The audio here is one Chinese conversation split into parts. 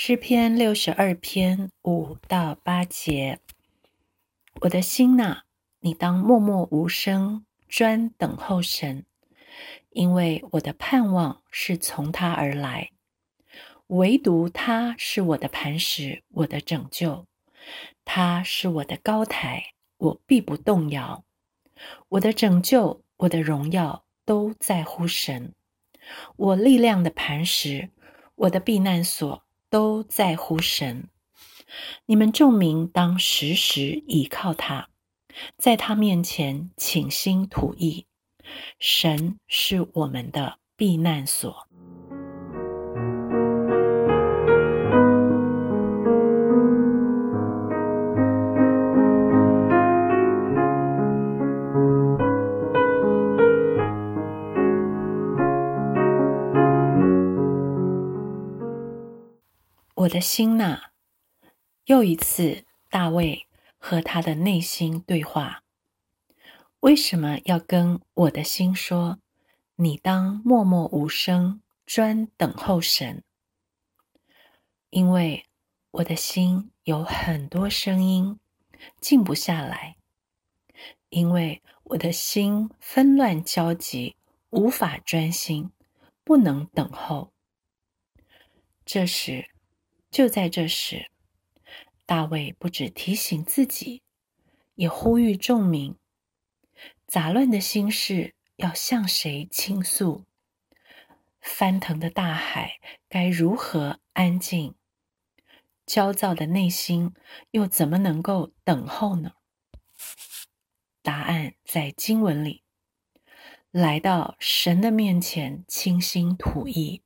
诗篇六十二篇五到八节，我的心呐，你当默默无声，专等候神，因为我的盼望是从他而来。唯独他是我的磐石，我的拯救，他是我的高台，我必不动摇。我的拯救，我的荣耀，都在乎神。我力量的磐石，我的避难所，都在乎神。你们众民当时时倚靠他，在他面前倾心吐意。神是我们的避难所。我的心呐，又一次，大卫和他的内心对话。为什么要跟我的心说？你当默默无声，专等候神。因为我的心有很多声音，静不下来。因为我的心纷乱交集，无法专心，不能等候。这时。就在这时，大卫不止提醒自己，也呼吁众民：杂乱的心事要向谁倾诉？翻腾的大海该如何安静？焦躁的内心又怎么能够等候呢？答案在经文里。来到神的面前，倾心吐意；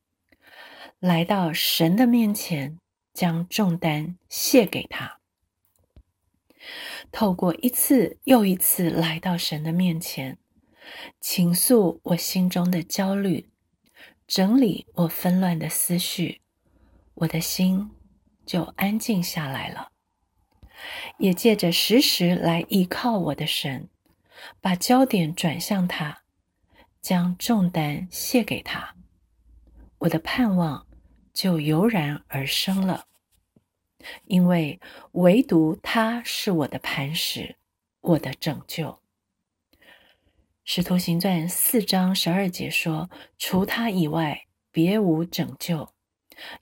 来到神的面前。将重担卸给他，透过一次又一次来到神的面前，倾诉我心中的焦虑，整理我纷乱的思绪，我的心就安静下来了。也借着时时来依靠我的神，把焦点转向他，将重担卸给他，我的盼望。就油然而生了，因为唯独他是我的磐石，我的拯救。使徒行传四章十二节说：“除他以外，别无拯救，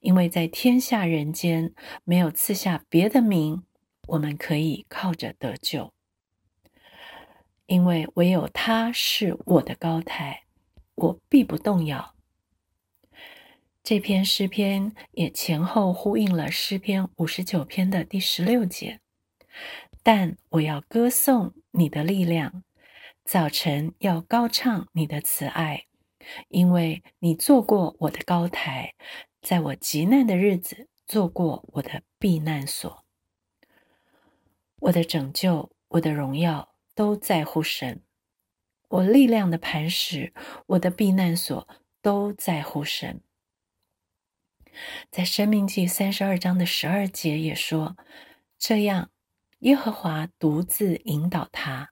因为在天下人间没有赐下别的名，我们可以靠着得救。因为唯有他是我的高台，我必不动摇。”这篇诗篇也前后呼应了诗篇五十九篇的第十六节。但我要歌颂你的力量，早晨要高唱你的慈爱，因为你做过我的高台，在我极难的日子做过我的避难所。我的拯救，我的荣耀都在乎神，我力量的磐石，我的避难所都在乎神。在《生命记》三十二章的十二节也说：“这样，耶和华独自引导他，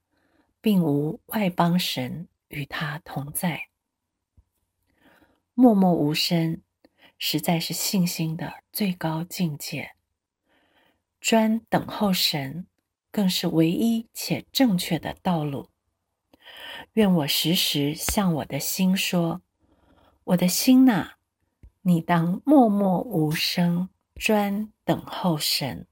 并无外邦神与他同在。默默无声，实在是信心的最高境界。专等候神，更是唯一且正确的道路。愿我时时向我的心说：我的心呐！”你当默默无声，专等候神。